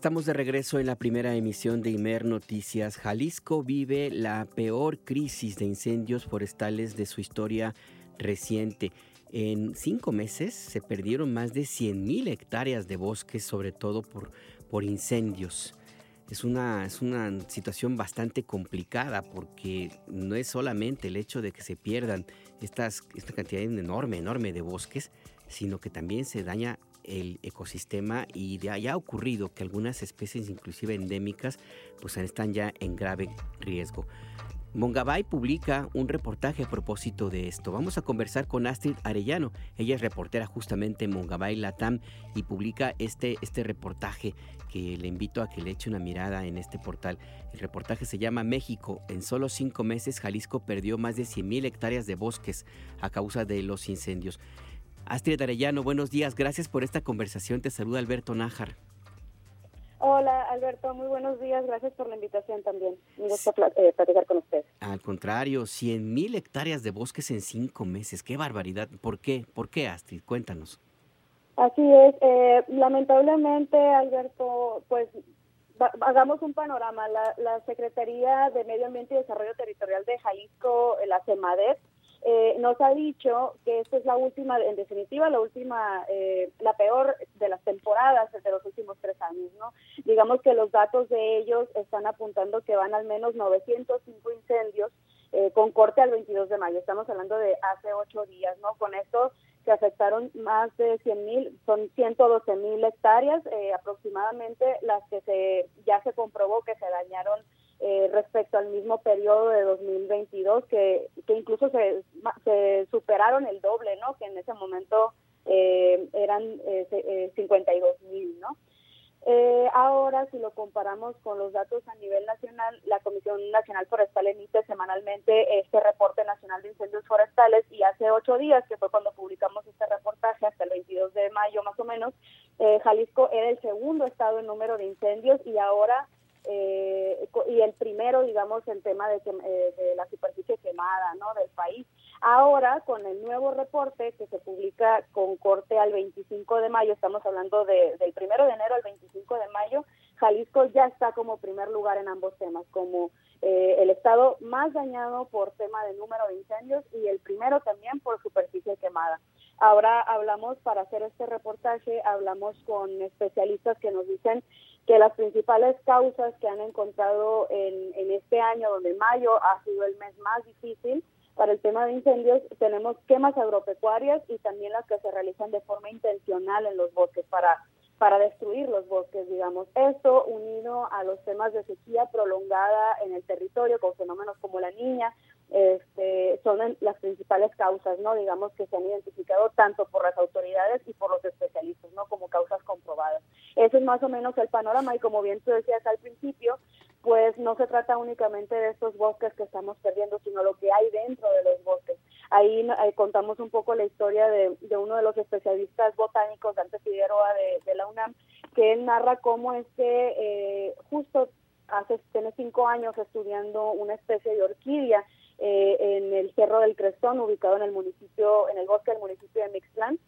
Estamos de regreso en la primera emisión de Imer Noticias. Jalisco vive la peor crisis de incendios forestales de su historia reciente. En cinco meses se perdieron más de 100.000 hectáreas de bosques, sobre todo por, por incendios. Es una, es una situación bastante complicada porque no es solamente el hecho de que se pierdan estas, esta cantidad enorme, enorme de bosques, sino que también se daña el ecosistema y ya ha ocurrido que algunas especies, inclusive endémicas, pues están ya en grave riesgo. Mongabay publica un reportaje a propósito de esto. Vamos a conversar con Astrid Arellano. Ella es reportera justamente en Mongabay Latam y publica este, este reportaje que le invito a que le eche una mirada en este portal. El reportaje se llama México. En solo cinco meses Jalisco perdió más de 100.000 hectáreas de bosques a causa de los incendios. Astrid Arellano, buenos días. Gracias por esta conversación. Te saluda Alberto Nájar. Hola Alberto, muy buenos días. Gracias por la invitación también. Me gusta eh, platicar con usted. Al contrario, 100 mil hectáreas de bosques en cinco meses. ¡Qué barbaridad! ¿Por qué? ¿Por qué, Astrid? Cuéntanos. Así es. Eh, lamentablemente, Alberto, pues hagamos un panorama. La, la Secretaría de Medio Ambiente y Desarrollo Territorial de Jalisco, la CEMADET, eh, nos ha dicho que esta es la última, en definitiva, la última, eh, la peor de las temporadas de los últimos tres años, ¿no? Digamos que los datos de ellos están apuntando que van al menos 905 incendios eh, con corte al 22 de mayo. Estamos hablando de hace ocho días, ¿no? Con esto se afectaron más de 100 mil, son 112 mil hectáreas aproximadamente las que se ya se comprobó que se dañaron eh, respecto al mismo periodo de 2022, que, que incluso se, se superaron el doble, ¿no? Que en ese momento eh, eran eh, 52 eh, mil, ¿no? ahora, si lo comparamos con los datos a nivel nacional, la Comisión Nacional Forestal emite semanalmente este reporte nacional de incendios forestales y hace ocho días, que fue cuando publicamos este reportaje, hasta el 22 de mayo más o menos, Jalisco era el segundo estado en número de incendios y ahora eh, y el primero, digamos, el tema de, eh, de la superficie quemada ¿no? del país. Ahora, con el nuevo reporte que se publica con corte al 25 de mayo, estamos hablando de, del primero de enero al 25 de mayo, Jalisco ya está como primer lugar en ambos temas, como eh, el estado más dañado por tema de número de incendios y el primero también por superficie quemada. Ahora hablamos, para hacer este reportaje, hablamos con especialistas que nos dicen que las principales causas que han encontrado en, en este año, donde mayo ha sido el mes más difícil, para el tema de incendios tenemos quemas agropecuarias y también las que se realizan de forma intencional en los bosques para para destruir los bosques, digamos. Esto unido a los temas de sequía prolongada en el territorio con fenómenos como la niña, este, son las principales causas, ¿no? Digamos que se han identificado tanto por las autoridades y por los especialistas, ¿no? Como causas comprobadas. Ese es más o menos el panorama y como bien tú decías al principio, pues no se trata únicamente de estos bosques que estamos perdiendo, sino lo que hay dentro de los bosques. Ahí, contamos un poco la historia de, uno de los especialistas botánicos, Dante Figueroa de, la UNAM, que él narra cómo es que eh, justo hace tiene cinco años estudiando una especie de orquídea eh, en el Cerro del Crestón, ubicado en el municipio, en el bosque del municipio de Mixtlán,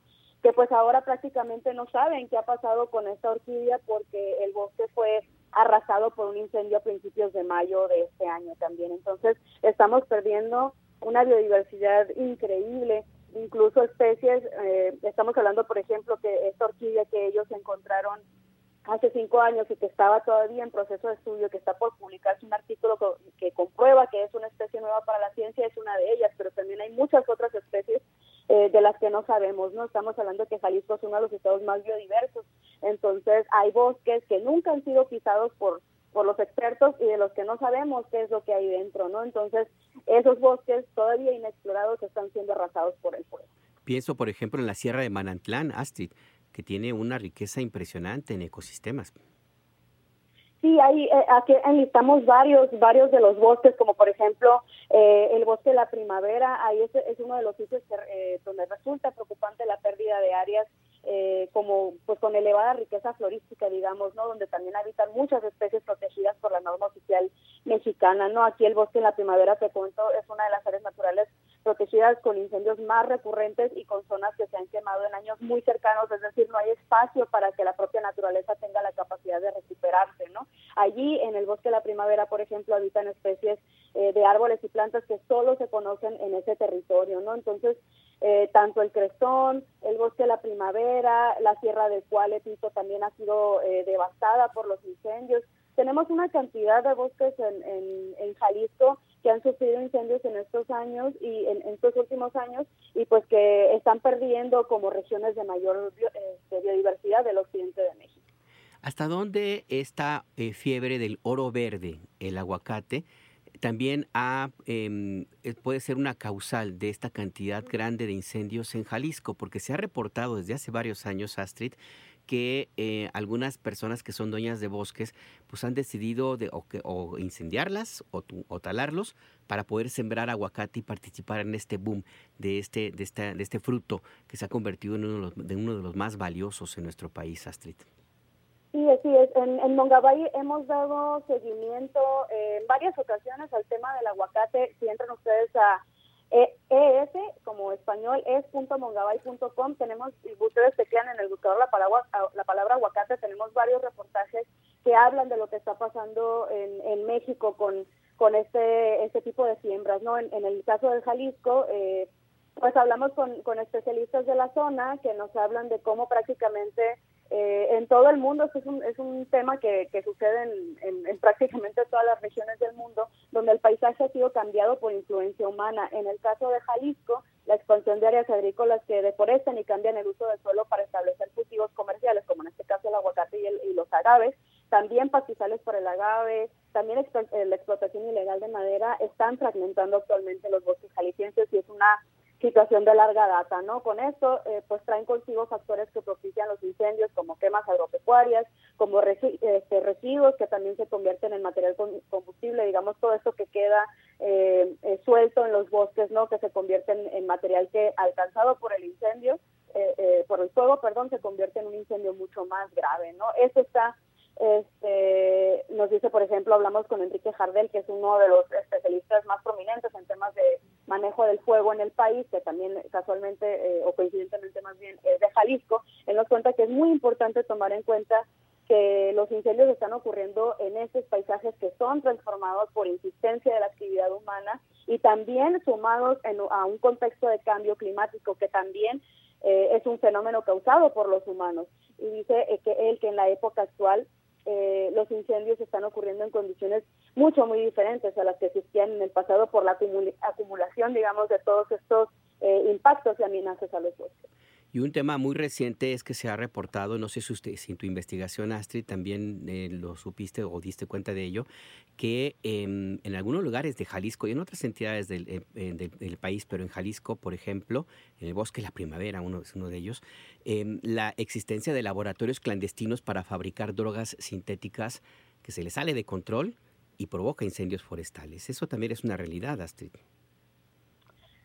que pues ahora prácticamente no saben qué ha pasado con esta orquídea porque el bosque fue arrasado por un incendio a principios de mayo de este año también. Entonces estamos perdiendo una biodiversidad increíble, incluso especies, eh, estamos hablando por ejemplo que esta orquídea que ellos encontraron hace cinco años y que estaba todavía en proceso de estudio, que está por publicarse un artículo que, comprueba que es una especie nueva para la ciencia, es una de ellas, pero también hay muchas otras especies eh, de las que no sabemos, ¿no? Estamos hablando que Jalisco es uno de los estados más biodiversos, entonces hay bosques que nunca han sido pisados por por los expertos y de los que no sabemos qué es lo que hay dentro, ¿no? Entonces, esos bosques todavía inexplorados están siendo arrasados por el fuego. Pienso, por ejemplo, en la Sierra de Manantlán, Astrid, que tiene una riqueza impresionante en ecosistemas. Sí, ahí eh, aquí enlistamos varios, varios de los bosques, como por ejemplo eh, el bosque de la primavera. Ahí es, es uno de los sitios eh, donde resulta preocupante la pérdida de áreas eh, como pues con elevada riqueza florística, digamos, ¿no? Donde también habitan muchas especies protegidas por la norma oficial mexicana, ¿no? Aquí el bosque en la primavera, te cuento, es una de las áreas naturales protegidas con incendios más recurrentes y con zonas que se han quemado en años muy cercanos, es decir, no hay espacio para que la propia naturaleza tenga la capacidad de recuperar allí en el bosque de la primavera, por ejemplo, habitan especies eh, de árboles y plantas que solo se conocen en ese territorio, ¿no? Entonces, eh, tanto el crestón, el bosque de la primavera, la sierra de Cualetito también ha sido eh, devastada por los incendios. Tenemos una cantidad de bosques en, en, Jalisco que han sufrido incendios en estos años y en, estos últimos años y pues que están perdiendo como regiones de mayor este, biodiversidad del occidente de México. ¿Hasta dónde esta fiebre del oro verde, el aguacate, también em, eh, puede ser una causal de esta cantidad grande de incendios en Jalisco, porque se ha reportado desde hace varios años, Astrid, que eh, algunas personas que son dueñas de bosques pues han decidido de, o, incendiarlas o, talarlos para poder sembrar aguacate y participar en este boom de este, de, de este fruto que se ha convertido en uno de, uno de los más valiosos en nuestro país, Astrid. Sí, así es. En, en Mongabay hemos dado seguimiento eh, en varias ocasiones al tema del aguacate. Si entran ustedes a ES, como español, es.mongabay.com, tenemos, y ustedes teclean en el buscador la palabra, la palabra aguacate, tenemos varios reportajes que hablan de lo que está pasando en, en México con, con este, este tipo de siembras. ¿no? En, el caso de Jalisco, eh, pues hablamos con, con especialistas de la zona que nos hablan de cómo prácticamente eh, en todo el mundo, es un, es un tema que, que sucede en, en, prácticamente todas las regiones del mundo, donde el paisaje ha sido cambiado por influencia humana. En el caso de Jalisco, la expansión de áreas agrícolas que deforestan y cambian el uso del suelo para establecer cultivos comerciales, como en este caso el aguacate y, y los agaves, también pastizales para el agave, también eh, la explotación ilegal de madera, están fragmentando actualmente los bosques jaliscienses y es una situación de larga data, ¿no? Con esto, eh, pues traen consigo factores que propician los incendios, como quemas agropecuarias, como este, residuos que también se convierten en material combustible, digamos, todo esto que queda eh, eh, suelto en los bosques, ¿no? Que se convierten en material que, alcanzado por el incendio, por el fuego, perdón, se convierte en un incendio mucho más grave, ¿no? Eso está este, nos dice, por ejemplo, hablamos con Enrique Jardel, que es uno de los especialistas más prominentes en temas de manejo del fuego en el país, que también casualmente eh, o coincidentemente más bien es de Jalisco. Él nos cuenta que es muy importante tomar en cuenta que los incendios están ocurriendo en estos paisajes que son transformados por insistencia de la actividad humana y también sumados a un contexto de cambio climático que también eh, es un fenómeno causado por los humanos. Y dice eh, que él que en la época actual eh, los incendios están ocurriendo en condiciones mucho, muy diferentes a las que existían en el pasado por la acumulación, digamos, de todos estos eh, impactos y amenazas a los bosques. Y un tema muy reciente es que se ha reportado, no sé si usted, si en tu investigación, Astrid, también eh, lo supiste o diste cuenta de ello, que en algunos lugares de Jalisco y en otras entidades del, del, país, pero en Jalisco, por ejemplo, en el bosque La Primavera, uno es uno de ellos, Em, la existencia de laboratorios clandestinos para fabricar drogas sintéticas que se les sale de control y provoca incendios forestales. Eso también es una realidad, Astrid.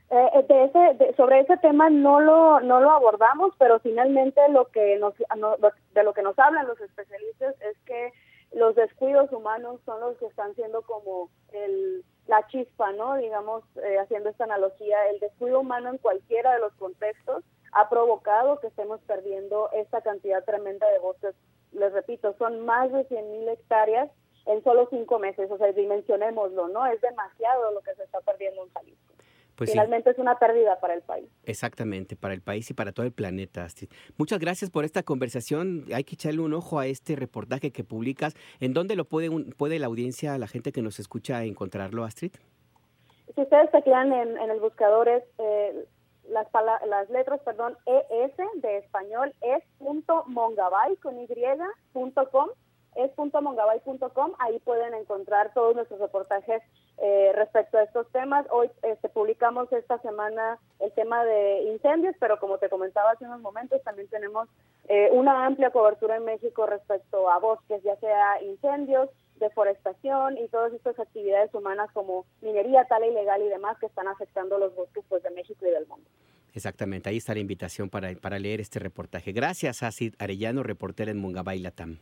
Eh, eh, de ese, sobre ese tema no lo no lo abordamos, pero finalmente lo que nos de lo que nos hablan los especialistas es que los descuidos humanos son los que están siendo como el, la chispa, ¿no? Digamos, eh, haciendo esta analogía, el descuido humano en cualquiera de los contextos ha provocado que estemos perdiendo esta cantidad tremenda de bosques. Les repito, son más de 100.000 hectáreas en solo cinco meses, o sea, dimensionémoslo, ¿no? Es demasiado lo que se está perdiendo en Jalisco. Pues Finalmente es una pérdida para el país. Exactamente, para el país y para todo el planeta, Astrid. Muchas gracias por esta conversación. Hay que echarle un ojo a este reportaje que publicas. ¿En dónde lo puede, puede la audiencia, la gente que nos escucha, encontrarlo, Astrid? Si ustedes se quedan en, el buscador, es eh, las, las letras, perdón, ES de español es punto mongabay con y punto com, es punto mongabay.com, ahí pueden encontrar todos nuestros reportajes eh, respecto a estos temas. Hoy este, publicamos esta semana el tema de incendios, pero como te comentaba hace unos momentos, también tenemos eh, una amplia cobertura en México respecto a bosques, ya sea incendios, deforestación y todas estas actividades humanas como minería, tala ilegal y demás que están afectando los bosques pues, de México y del mundo. Exactamente, ahí está la invitación para, para leer este reportaje. Gracias, Asid Arellano, reportera en Mungabay Latam.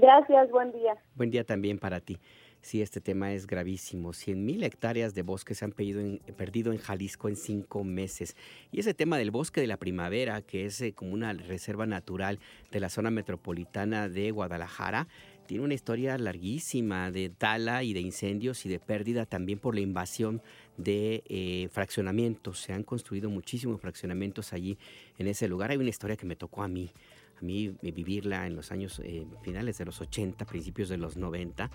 Gracias, buen día. Buen día también para ti. Sí, este tema es gravísimo. 100.000 hectáreas de bosque se han perdido en, Jalisco en cinco meses. Y ese tema del bosque de la primavera, que es eh, como una reserva natural de la zona metropolitana de Guadalajara, tiene una historia larguísima de tala y de incendios y de pérdida también por la invasión de eh, fraccionamientos. Se han construido muchísimos fraccionamientos allí en ese lugar. Hay una historia que me tocó a mí, a mí eh, vivirla en los años eh, finales de los 80, principios de los 90.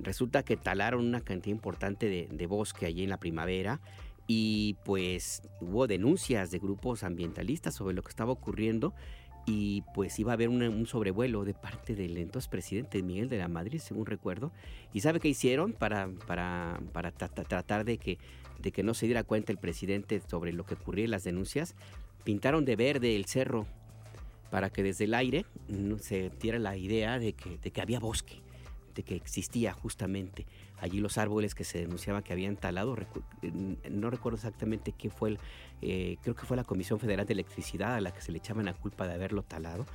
Resulta que talaron una cantidad importante de, de bosque allí en la primavera y pues hubo denuncias de grupos ambientalistas sobre lo que estaba ocurriendo y pues iba a haber un sobrevuelo de parte del entonces presidente Miguel de la Madrid, según recuerdo. ¿Y sabe qué hicieron para, para, para tratar de que, de que no se diera cuenta el presidente sobre lo que ocurría en las denuncias? Pintaron de verde el cerro para que desde el aire no se diera la idea de que, había bosque, de que existía justamente allí los árboles que se denunciaba que habían talado. No recuerdo exactamente qué fue, el, eh, creo que fue la Comisión Federal de Electricidad a la que se le echaban la culpa de haberlo talado.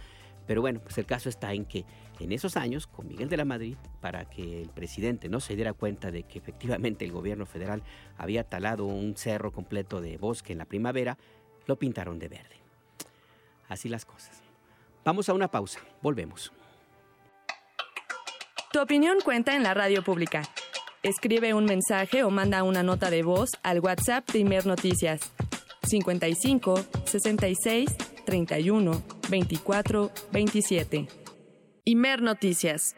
Pero bueno, pues el caso está en que en esos años, con Miguel de la Madrid, para que el presidente no se diera cuenta de que efectivamente el gobierno federal había talado un cerro completo de bosque en la primavera, lo pintaron de verde. Así las cosas. Vamos a una pausa, volvemos. Tu opinión cuenta en la radio pública. Escribe un mensaje o manda una nota de voz al WhatsApp de Imer Noticias 55 66 31 24 27. Imer Noticias.